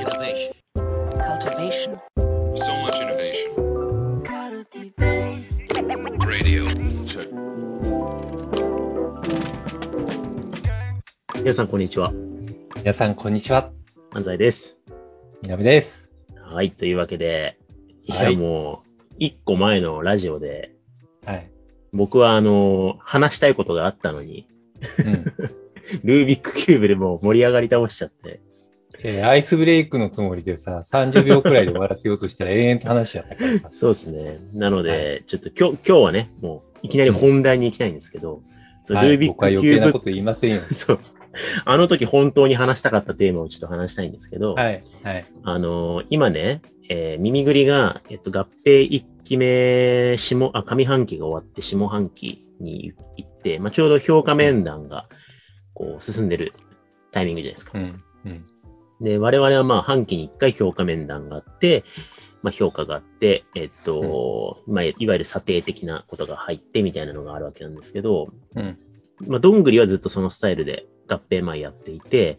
Innovation. cultivation, So much innovation. Radio. Check. 皆さん、こんにちは。皆さん、こんにちは。安西です。南です。はい、というわけで、いや、はいもう、一個前のラジオで、はい。僕は、あの、話したいことがあったのに、うん。ルービックキューブでもう盛り上がり倒しちゃって、えーアイスブレイクのつもりでさ、30秒くらいで終わらせようとしたら永遠と話しちゃったからさ。そうですね。なので、ちょっと今日、今日はね、もう、いきなり本題に行きたいんですけど、ルービッ僕はクキューブ、余計なこと言いませんよ。そう。あの時本当に話したかったテーマをちょっと話したいんですけど、はい。はい。あのー今ね、えー耳ぐりが、えっと、合併1期目、下、あ、上半期が終わって下半期に行って、まあ、ちょうど評価面談が、こう、進んでるタイミングじゃないですか。うん。うん。で、我々はまあ、半期に1回評価面談があって、まあ、評価があって、えっと、まあ、いわゆる査定的なことが入ってみたいなのがあるわけなんですけど、うん。まあ、どんぐりはずっとそのスタイルで合併前やっていて、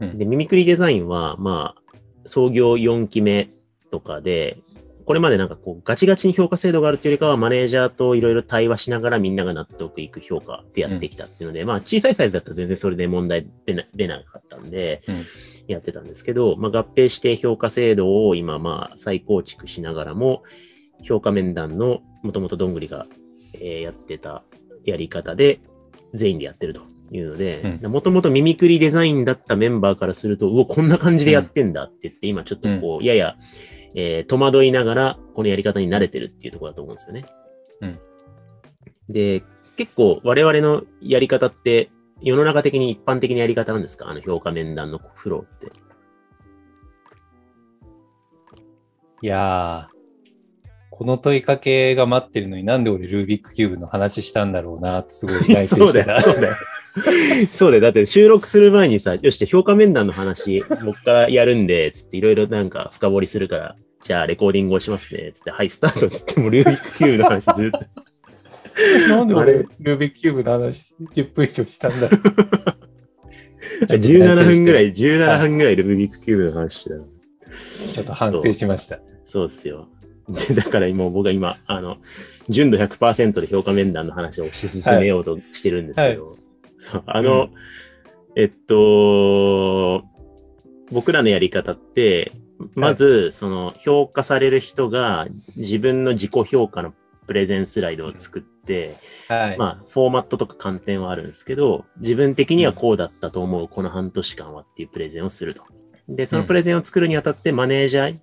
うんで、ミミクリデザインは、まあ、創業4期目とかで、これまでなんかこう、ガチガチに評価制度があるというよりかは、マネージャーといろいろ対話しながらみんなが納得いく評価でやってきたっていうので、まあ、小さいサイズだったら全然それで問題出な出なかったんで、うんやってたんですけど、まあ、合併して評価制度を今、まあ、再構築しながらも、評価面談のもともとどんぐりが、えーやってたやり方で、全員でやってると。いうので、もともとミミクリデザインだったメンバーからすると、うお、こんな感じでやってんだって言って、今ちょっとこう、やや、えー戸惑いながら、このやり方に慣れてるっていうところだと思うんですよね。うんで、結構我々のやり方って、世の中的に一般的なやり方なんですか？あの評価面談のフローって。いやー、この問いかけが待ってるのになんで俺ルービックキューブの話したんだろうなすごい内省そうしてた。だよ、そうだよ。そうだよ。だって収録する前にさ、よし、じゃあ評価面談の話、僕からやるんで、つっていろいろなんか深掘りするから、じゃあレコーディングをしますね、つって、はい、スタートつってもルービックキューブの話ずっと。なんであれ？俺ルービックキューブの話10分以上したんだろう。17分ぐらい、17分ぐらいルービックキューブの話してたの。ちょっと反省しました。そうっすよ。で、だから今僕は今、あの、純度100%で評価面談の話を推し進めようとしてるんですけど、そうあの、うんえっと、僕らのやり方って、まず、その、評価される人が自分の自己評価のプレゼンスライドを作って、はい。まあ、フォーマットとか観点はあるんですけど、自分的にはこうだったと思う、この半年間はっていうプレゼンをすると。で、そのプレゼンを作るにあたって、マネージャー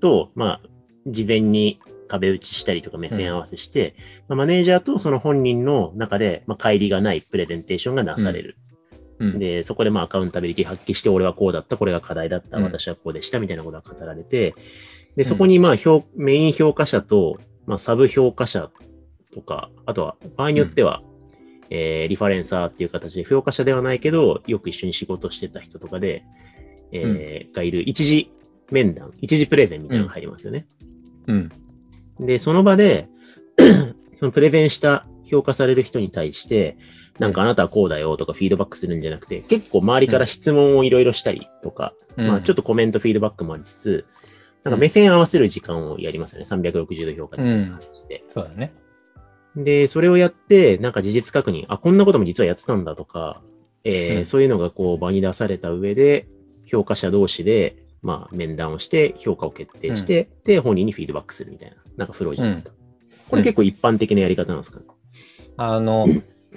と、まあ、事前に壁打ちしたりとか目線合わせして、まあマネージャーとその本人の中で、まあ、乖離がないプレゼンテーションがなされる。うんで、そこでまあアカウンタビリティ発揮して、俺はこうだった、これが課題だった、うん私はこうでした、みたいなことが語られて、で、そこにまあ評、メイン評価者と、まあ、サブ評価者とか、あとは、場合によっては、えーリファレンサーっていう形で、評価者ではないけど、よく一緒に仕事してた人とかで、えーがいる一時面談、一時プレゼンみたいなのが入りますよね。うん。で、その場で、そのプレゼンした評価される人に対して、なんかあなたはこうだよとかフィードバックするんじゃなくて、結構周りから質問をいろいろしたりとか、まあちょっとコメントフィードバックもありつつ、なんか目線合わせる時間をやりますよね。360度評価みたいな感じで。そうだね。で、それをやって、なんか事実確認、あ、こんなことも実はやってたんだとか、えーうんそういうのがこう場に出された上で、評価者同士で、まあ面談をして、評価を決定して、で、本人にフィードバックするみたいな、なんかフローじゃないですか？これ結構一般的なやり方なんですか？ね。あの、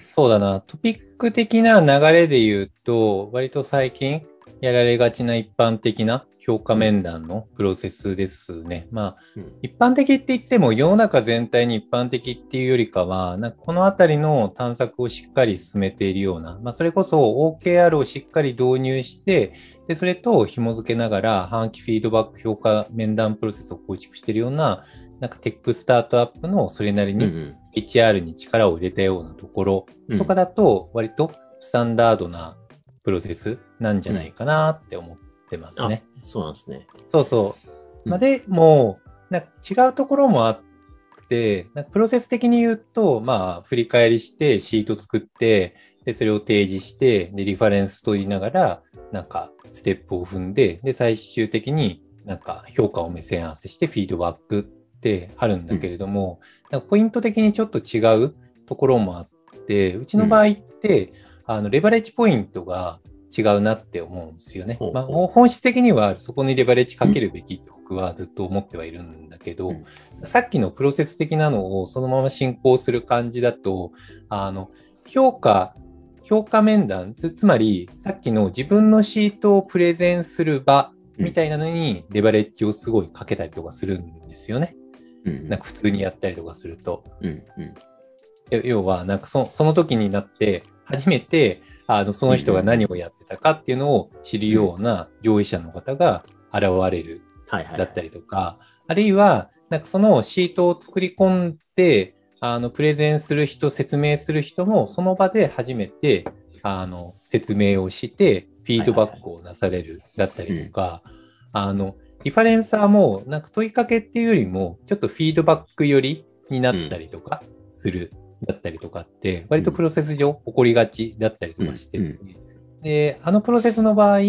そうだな、トピック的な流れで言うと、割と最近やられがちな一般的な評価面談のプロセスですね。まあ、うん一般的って言っても世の中全体に一般的っていうよりかは、なんかこのあたりの探索をしっかり進めているような、まあ、それこそ OKR をしっかり導入して、で、それと紐付けながら、半期フィードバック評価面談プロセスを構築しているような、なんかテックスタートアップのそれなりに HR に力を入れたようなところうんとかだと、割とスタンダードなプロセスなんじゃないかなって思ってますね。そうなんですね。そうそう。うんまあ、でも、なんか違うところもあって、なんかプロセス的に言うと、まあ、振り返りして、シート作って、で、それを提示して、で、リファレンスと言いながら、なんか、ステップを踏んで、で、最終的になんか評価を目線合わせしてフィードバックってあるんだけれども、なんかポイント的にちょっと違うところもあって、うちの場合って、あの、レバレッジポイントが違うなって思うんですよね。まあ、本質的にはそこにレバレッジかけるべきって僕はずっと思ってはいるんだけど、うんさっきのプロセス的なのをそのまま進行する感じだと、あの、評価、評価面談、つつまりさっきの自分のシートをプレゼンする場みたいなのにレバレッジをすごいかけたりとかするんですよね。うんなんか普通にやったりとかすると。うんうん要要は、なんかそその時になって、初めて、あの、その人が何をやってたかっていうのを知るような上位者の方が現れる。だったりとか、あるいは、なんかそのシートを作り込んで、あの、プレゼンする人、説明する人も、その場で初めて、あの、説明をして、フィードバックをなされるだったりとか、あの、リファレンサーも、なんか問いかけっていうよりも、ちょっとフィードバック寄りになったりとかする、だったりとかって、割とプロセス上起こりがちだったりとかしてて、うんで、あのプロセスの場合、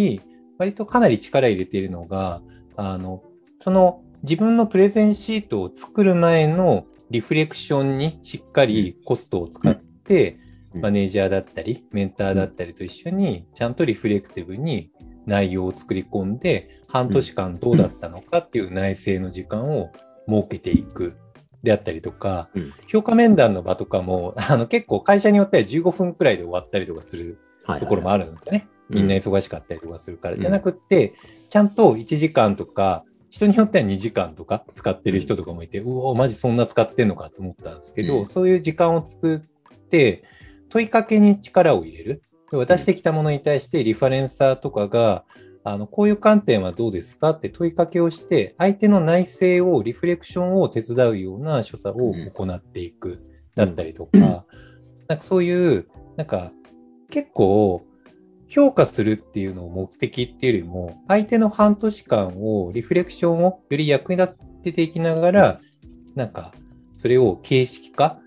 割とかなり力入れているのが、あの、その自分のプレゼンシートを作る前のリフレクションにしっかりコストを使って、うん。マネージャーだったり、メンターだったりと一緒に、ちゃんとリフレクティブに内容を作り込んで、半年間どうだったのかっていう内政の時間を設けていく。であったりとか、うん評価面談の場とかも、あの結構会社によっては15分くらいで終わったりとかするところもあるんですよね。うんみんな忙しかったりとかするから。うんじゃなくって、ちゃんと1時間とか、人によっては2時間とか使ってる人とかもいて、うお、マジそんな使ってんのかと思ったんですけど、うんそういう時間を作って、問いかけに力を入れる。で渡してきたものに対してリファレンサーとかが、あの、こういう観点はどうですか？って問いかけをして、相手の内政を、リフレクションを手伝うような所作を行っていく。だったりとか、なんかそういう、なんか結構評価するっていうのを目的っていうよりも、相手の半年間をリフレクションをより役に立てていきながら、なんかそれを形式化、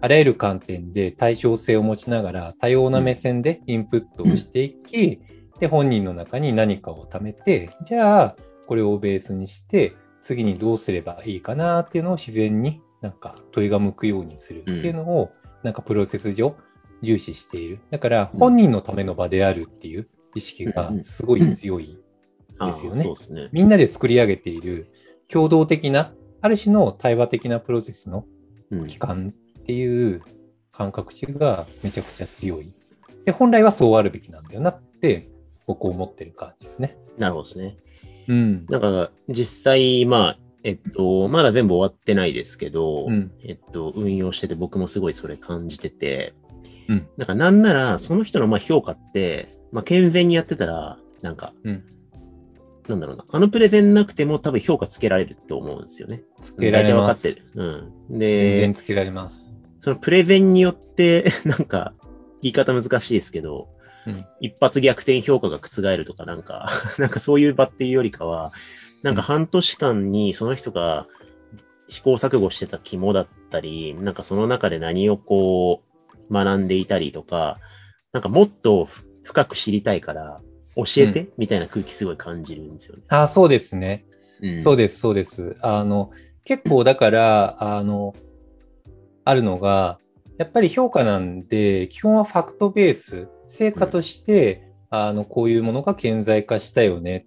あらゆる観点で対称性を持ちながら多様な目線でインプットをしていき、で、本人の中に何かを貯めて、じゃあこれをベースにして、次にどうすればいいかなっていうのを自然になんか問いが向くようにするっていうのを、なんかプロセス上重視している。だから本人のための場であるっていう意識がすごい強い。あですよねそうですね。みんなで作り上げている共同的な、ある種の対話的なプロセスのうん期間っていう感覚値がめちゃくちゃ強い。で、本来はそうあるべきなんだよなって僕思ってる感じですね。なるほどですね。うん。なんか、実際、まあ、えっと、まだ全部終わってないですけど、うんえっと、運用してて僕もすごいそれ感じてて、うんなんかなんなら、その人のまあ評価って、まあ健全にやってたら、なんか、うんなんだろうな、あのプレゼンなくても多分評価つけられると思うんですよね。つけられます。大体分かってる。うん。全で然、つけられます。そのプレゼンによって、なんか、言い方難しいですけど、うん一発逆転評価が覆るとか、なんか、なんかそういう場っていうよりかは、なんか半年間にその人が試行錯誤してた肝だったり、なんかその中で何をこう学んでいたりとか、なんかもっと深く知りたいから教えて、みたいな空気すごい感じるんですよね。あ、そうですね。うんそうです、そうです。あの、結構だから、あの、あるのが、やっぱり評価なんで、基本はファクトベース、成果として、あの、こういうものが顕在化したよね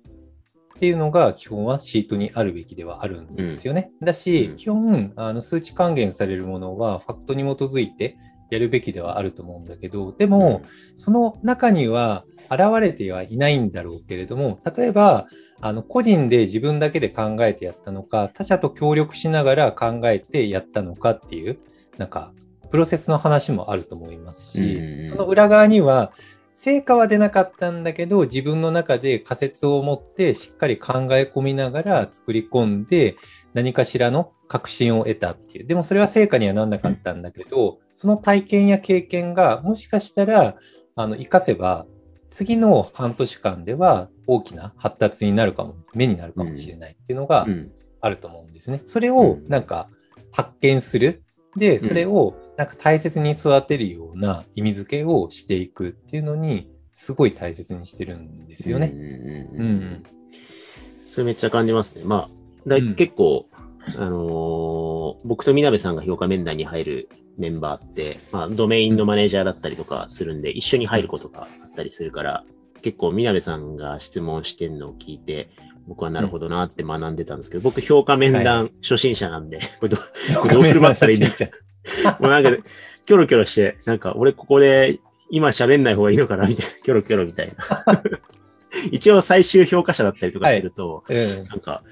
っていうのが基本はシートにあるべきではあるんですよね。だし、うん。基本、あの、数値還元されるものはファクトに基づいてやるべきではあると思うんだけど、でも、その中には現れてはいないんだろうけれども、例えば、あの、個人で自分だけで考えてやったのか、他者と協力しながら考えてやったのかっていう、なんか、プロセスの話もあると思いますうんうんうんし、その裏側には、成果は出なかったんだけど、自分の中で仮説を持ってしっかり考え込みながら作り込んで、何かしらの確信を得たっていう。でもそれは成果にはなんなかったんだけど、その体験や経験がもしかしたら、あの、活かせば、次の半年間では大きな発達になるかも、目になるかもしれないっていうのがうん。あると思うんですね。それをうんなんか発見する。で、それをなんか大切に育てるような意味付けをしていくっていうのに、すごい大切にしてるんですよね。うんうんうんうん。うんそれめっちゃ感じますね。まあ、だいうん。結構、あのー僕とみなべさんが評価面談に入るメンバーって、まあ、ドメインのマネージャーだったりとかするんで、一緒に入ることがあったりするから、結構みなべさんが質問してんのを聞いて、僕はなるほどなって学んでたんですけど、僕評価面談初心者なんで、これどう振る舞ったらいいんだ もうなんか、キョロキョロして、なんか、俺ここで今喋んない方がいいのかなみたいな、キョロキョロみたいな。一応最終評価者だったりとかすると、うんなんか、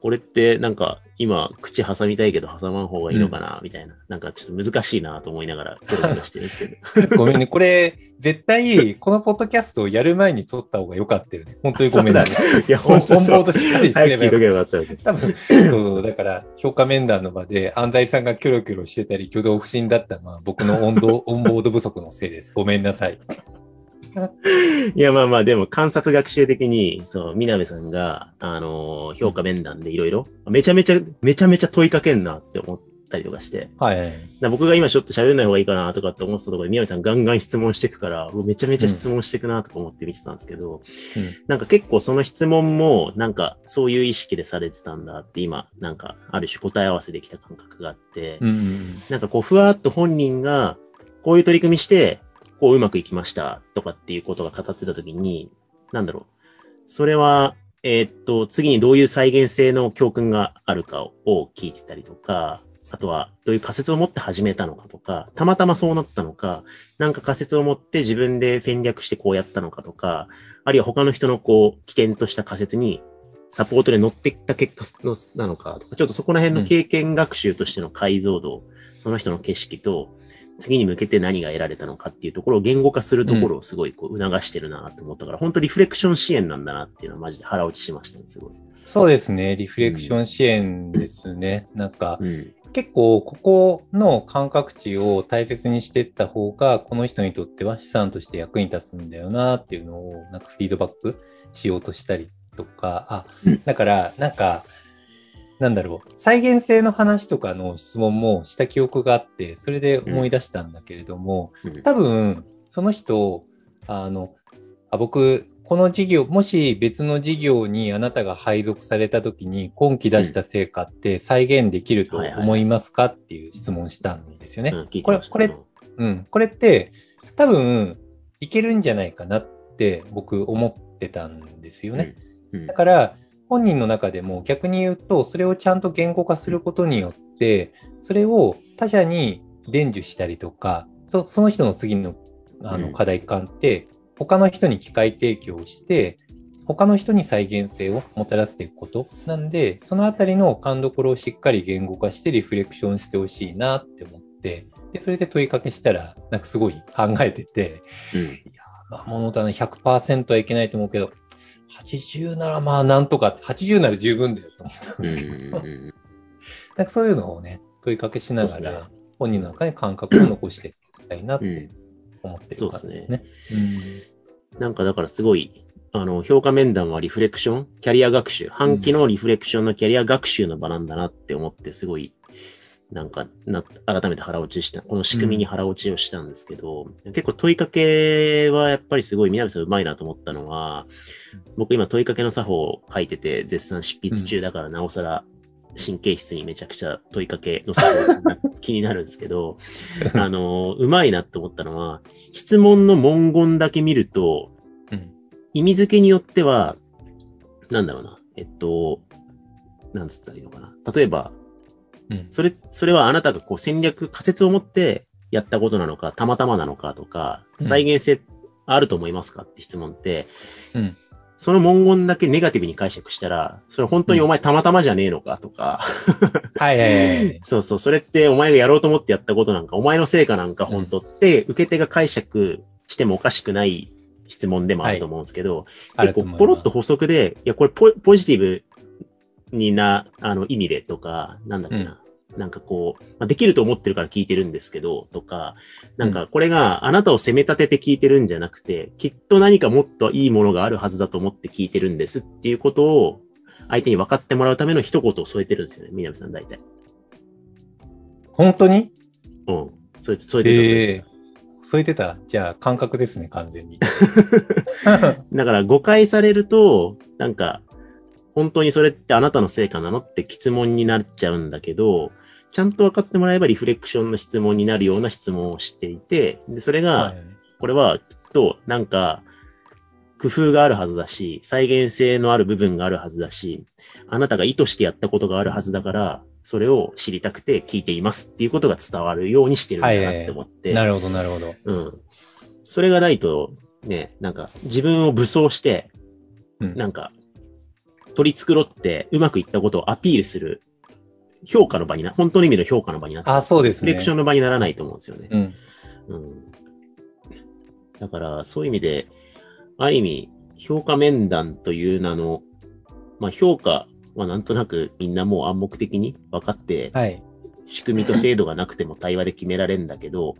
これってなんか今口挟みたいけど挟まん方がいいのかな、みたいな。なんかちょっと難しいなと思いながらしてるんですけど。ごめんね。これ、絶対、このポッドキャストをやる前に撮った方が良かったよね。本当にごめんね。いや、本本当そう。本番としっかりす早ればよかったです。多分、そうそう、だから、評価面談の場で、安西さんがキョロキョロしてたり、挙動不審だったのは、僕の温度、オンボード不足のせいです。ごめんなさい。いや、まあまあ、でも観察学習的に、そう、みなべさんが、あのー評価面談でいろいろ、めちゃめちゃ、めちゃめちゃ問いかけんなって思ったりとかして、はい。僕が今ちょっと喋んない方がいいかなとかって思ってたところで、宮部さんガンガン質問していくから、めちゃめちゃ質問していくなとか思って見てたんですけど、うん。なんか結構その質問も、なんかそういう意識でされてたんだって今、なんかある種答え合わせできた感覚があって、うんうん。なんかこうふわっと本人が、こういう取り組みして、こううまくいきましたとかっていうことが語ってたときに、なんだろう。それは、えーっと、次にどういう再現性の教訓があるかを聞いてたりとか、あとはどういう仮説を持って始めたのかとか、たまたまそうなったのか、なんか仮説を持って自分で戦略してこうやったのかとか、あるいは他の人のこう、起点とした仮説にサポートで乗ってきた結果のなのかとか、ちょっとそこら辺の経験学習としての解像度、その人の景色と、次に向けて何が得られたのかっていうところを言語化するところをすごいこう促してるなと思ったから、本当リフレクション支援なんだなっていうのはマジで腹落ちしましたね、すごい。そうですね。リフレクション支援ですね。なんか、うん。結構、ここの感覚値を大切にしていった方が、この人にとっては資産として役に立つんだよなっていうのを、なんかフィードバックしようとしたりとか、あ、だから、なんか、なんだろう、再現性の話とかの質問もした記憶があって、それで思い出したんだけれども、うん。多分、その人、あの、あ僕、この事業、もし別の事業にあなたが配属されたときに、今期出した成果って再現できると思いますかっていう質問したんですよね。これこれうん。これって、多分、いけるんじゃないかなって僕思ってたんですよね。うん。だから、本人の中でも逆に言うと、それをちゃんと言語化することによって、それを他者に伝授したりとか、そその人の次のあうんの課題感って、他の人に機会提供して、他の人に再現性をもたらしていくことなんで、そのあたりの勘どころをしっかり言語化してリフレクションしてほしいなって思って、で、それで問いかけしたら、なんかすごい考えてて、うん。まあ、物棚100%はいけないと思うけど、80ならまあなんとか、80なら十分だよと思ったんうんですけど、なんかそういうのをね、問いかけしながら、本人の中に感覚を残していきたいなっうん。て思ってる感じですね。なんかだからすごい、あの、評価面談はリフレクション、キャリア学習、半期のリフレクションのキャリア学習の場なんだなって思って、すごい、なんかな、改めて腹落ちした、この仕組みに腹落ちをしたんですけど、結構問いかけはやっぱりすごい、南さんうまいなと思ったのは、僕今問いかけの作法を書いてて、絶賛執筆中だからなおさら、神経質にめちゃくちゃ問いかけの作法が気になるんですけど、あの、うまいなって思ったのは、質問の文言だけ見ると、うん。意味付けによっては、なんだろうな、えっと、なんつったらいいのかな。例えば、うん。それ、それはあなたがこう戦略、仮説を持ってやったことなのか、たまたまなのかとか、うん。再現性あると思いますかって質問って、うん。その文言だけネガティブに解釈したら、それ本当にお前たまたまじゃねえのかとか、はいはいはいはい。そうそう、それってお前がやろうと思ってやったことなんか、お前の成果なんか本当って、受け手が解釈してもおかしくない質問でもあると思うんですけど、結構あると思います。ポロッと補足で、いや、これポポジティブにな、あの、意味でとか、なんだっけな。なんかこう、まあ、できると思ってるから聞いてるんですけど、とか、なんかこれがあなたを責め立てて聞いてるんじゃなくて、きっと何かもっといいものがあるはずだと思って聞いてるんですっていうことを、相手に分かってもらうための一言を添えてるんですよね、南さん大体。本当に？うん。添えて、添えてた添えてええ添えてた？じゃあ感覚ですね、完全に。た。だから誤解されると、なんか、本当にそれってあなたの成果なのって質問になっちゃうんだけど、ちゃんと分かってもらえばリフレクションの質問になるような質問をしていて、で、それが、はいこれはきっとなんか工夫があるはずだし、再現性のある部分があるはずだし、あなたが意図してやったことがあるはずだから、それを知りたくて聞いていますっていうことが伝わるようにしてるんだなって思って。なるほど、なるほど。うん。それがないと、ね、なんか自分を武装して、うんなんか取り繕ってうまくいったことをアピールする評価の場にな、本当の意味の評価の場になって、あ、そうですね。レクションの場にならないと思うんですよね。うん。うん。だから、そういう意味で、ある意味、評価面談という名の、まあ、評価はなんとなくみんなもう暗黙的に分かって、はい。仕組みと制度がなくても対話で決められるんだけど、うん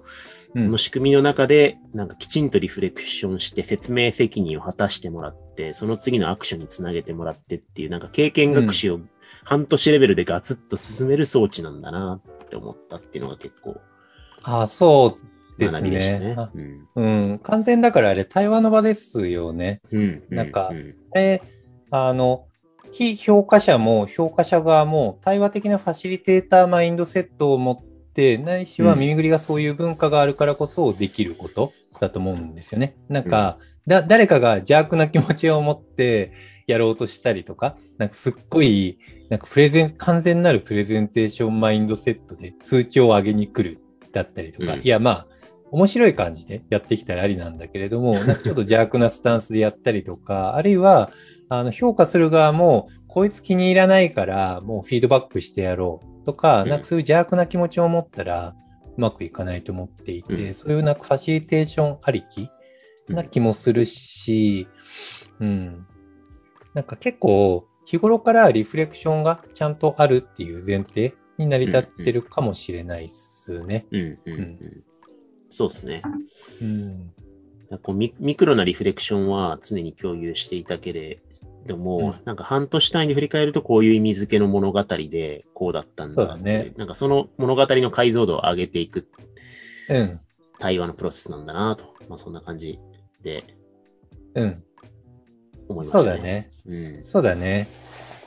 この仕組みの中で、なんかきちんとリフレクションして説明責任を果たしてもらって、その次のアクションにつなげてもらってっていう、なんか経験学習を半年レベルでガツッと進める装置なんだなって思ったっていうのが結構あ、そうですね。ね。あうんうん。完全だからあれ、対話の場ですよね。うん。なんかうんあの、非評価者も評価者側も対話的なファシリテーターマインドセットを持って、ないしはうん。耳ぐりがそういう文化があるからこそできることだと思うんですよね。なんか、だ誰かが邪悪な気持ちを持ってやろうとしたりとか、なんかすっごい、なんかプレゼン、完全なるプレゼンテーションマインドセットで数値を上げに来るだったりとか、うん。いやまあ、面白い感じでやってきたらありなんだけれども、なんかちょっと邪悪なスタンスでやったりとか、あるいは、あの評価する側も、こいつ気に入らないから、もうフィードバックしてやろうとか、うん。なんかそういう邪悪な気持ちを持ったら、うまくいかないと思っていて、うん。そういうなんかファシリテーションありきな気もするし、うん。なんか結構、日頃からリフレクションがちゃんとあるっていう前提に成り立ってるかもしれないっすね。うんうん。うんそうですね。うん。こうミミクロなリフレクションは常に共有していたけれども、うんなんか半年単位で振り返るとこういう意味付けの物語でこうだったんだだねなんかその物語の解像度を上げていくうん。対話のプロセスなんだなと。まあそんな感じでうん。思いましたね。そうだね。うん。そうだね。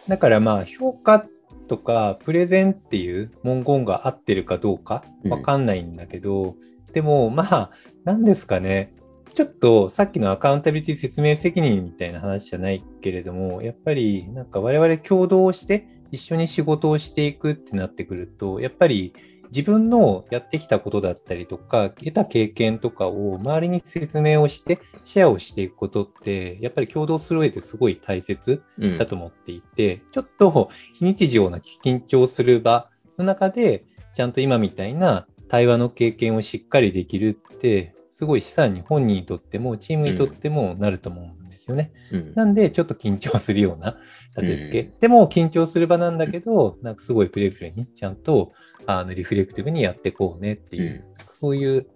だからまあ、評価とかプレゼンっていう文言が合ってるかどうかうんわかんないんだけど、でもまあ、何ですかね。ちょっとさっきのアカウンタビリティ説明責任みたいな話じゃないけれども、やっぱりなんか我々共同して一緒に仕事をしていくってなってくると、やっぱり自分のやってきたことだったりとか、得た経験とかを周りに説明をして、シェアをしていくことって、やっぱり共同する上ですごい大切うんだと思っていて、ちょっと非日常な緊張する場の中で、ちゃんと今みたいな対話の経験をしっかりできるって、すごい資産に本人にとっても、チームにとってもなると思うんですよね。うんなんで、ちょっと緊張するような立て付け。うでも、緊張する場なんだけど、なんかすごいプレイフレにちゃんとあのリフレクティブにやっていこうねっていう、そういう、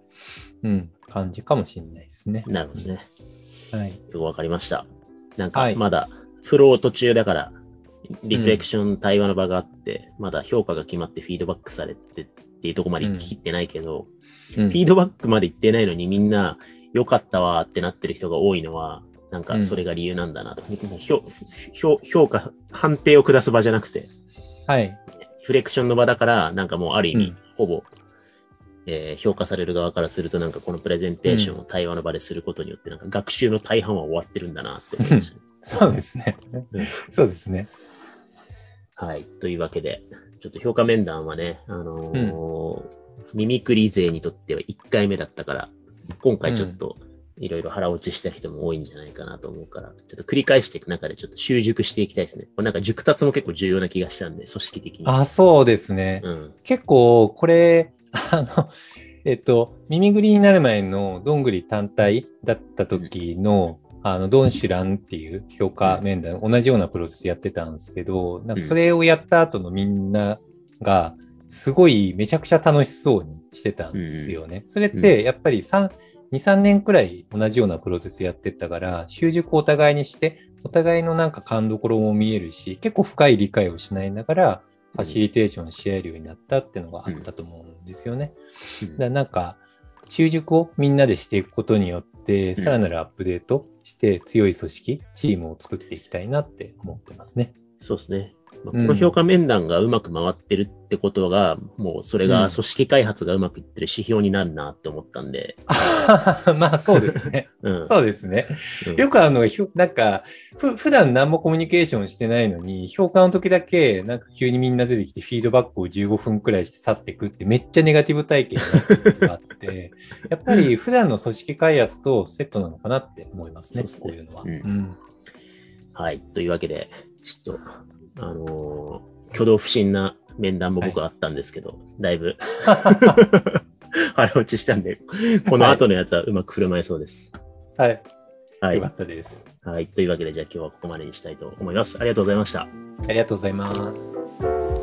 うん、感じかもしれないですね。なるほどね。はい。よくわかりました。なんはいかまだフロー途中だから、リフレクション対話の場があって、まだ評価が決まってフィードバックされてっていうところまで行ききってないけど、うんフィードバックまで行ってないのにみんな良かったわーってなってる人が多いのは、なんかそれが理由なんだなと。評評評価、判定を下す場じゃなくて、はい。リフレクションの場だから、なんかもうある意味、うんほぼ、えー評価される側からすると、なんかこのプレゼンテーションを対話の場ですることによって、なんか学習の大半は終わってるんだなって思いましたね。そうですねうん。そうですね。はい。というわけで、ちょっと評価面談はね、あのーミミクリ勢にとっては1回目だったから、今回ちょっといろいろ腹落ちした人も多いんじゃないかなと思うから、ちょっと繰り返していく中でちょっと習熟していきたいですね。これなんか熟達も結構重要な気がしたんで、組織的に。あ、そうですね。うん。結構、これ、あの、えっと、耳ぐりになる前のどんぐり単体だった時の、あの、ドンシュランっていう評価面談、同じようなプロセスやってたんですけど、なんかそれをやった後のみんなが、すごいめちゃくちゃ楽しそうにしてたんですよね。それって、やっぱり3、2、3年くらい同じようなプロセスやってったから、習熟お互いにして、お互いのなんか勘どころも見えるし、結構深い理解をしないながら、ファシリテーションし合えるようになったっていうのがあったと思うんですよね。うん。だからなんか、習熟をみんなでしていくことによって、うんさらなるアップデートして強い組織、チームを作っていきたいなって思ってますね。そうですね。この評価面談がうまく回ってるってことが、もうそれが組織開発がうまくいってる指標になるなって思ったんで。まあそうですね。うん。そうですね。うんよくあの、なんか、ふ普段何もコミュニケーションしてないのに、評価の時だけ、なんか急にみんな出てきてフィードバックを15分くらいして去っていくってめっちゃネガティブ体験があって、やっぱり普段の組織開発とセットなのかなって思いますね、そういうのは。うんうんはい。というわけで、ちょっと、あのー挙動不審な面談も僕はあったんですけど、だいぶ 腹落ちしたんで、この後のやつはうまく振る舞えそうです。はい。はいよか。ったです。はい。というわけで、じゃあ今日はここまでにしたいと思います。ありがとうございました。ありがとうございます。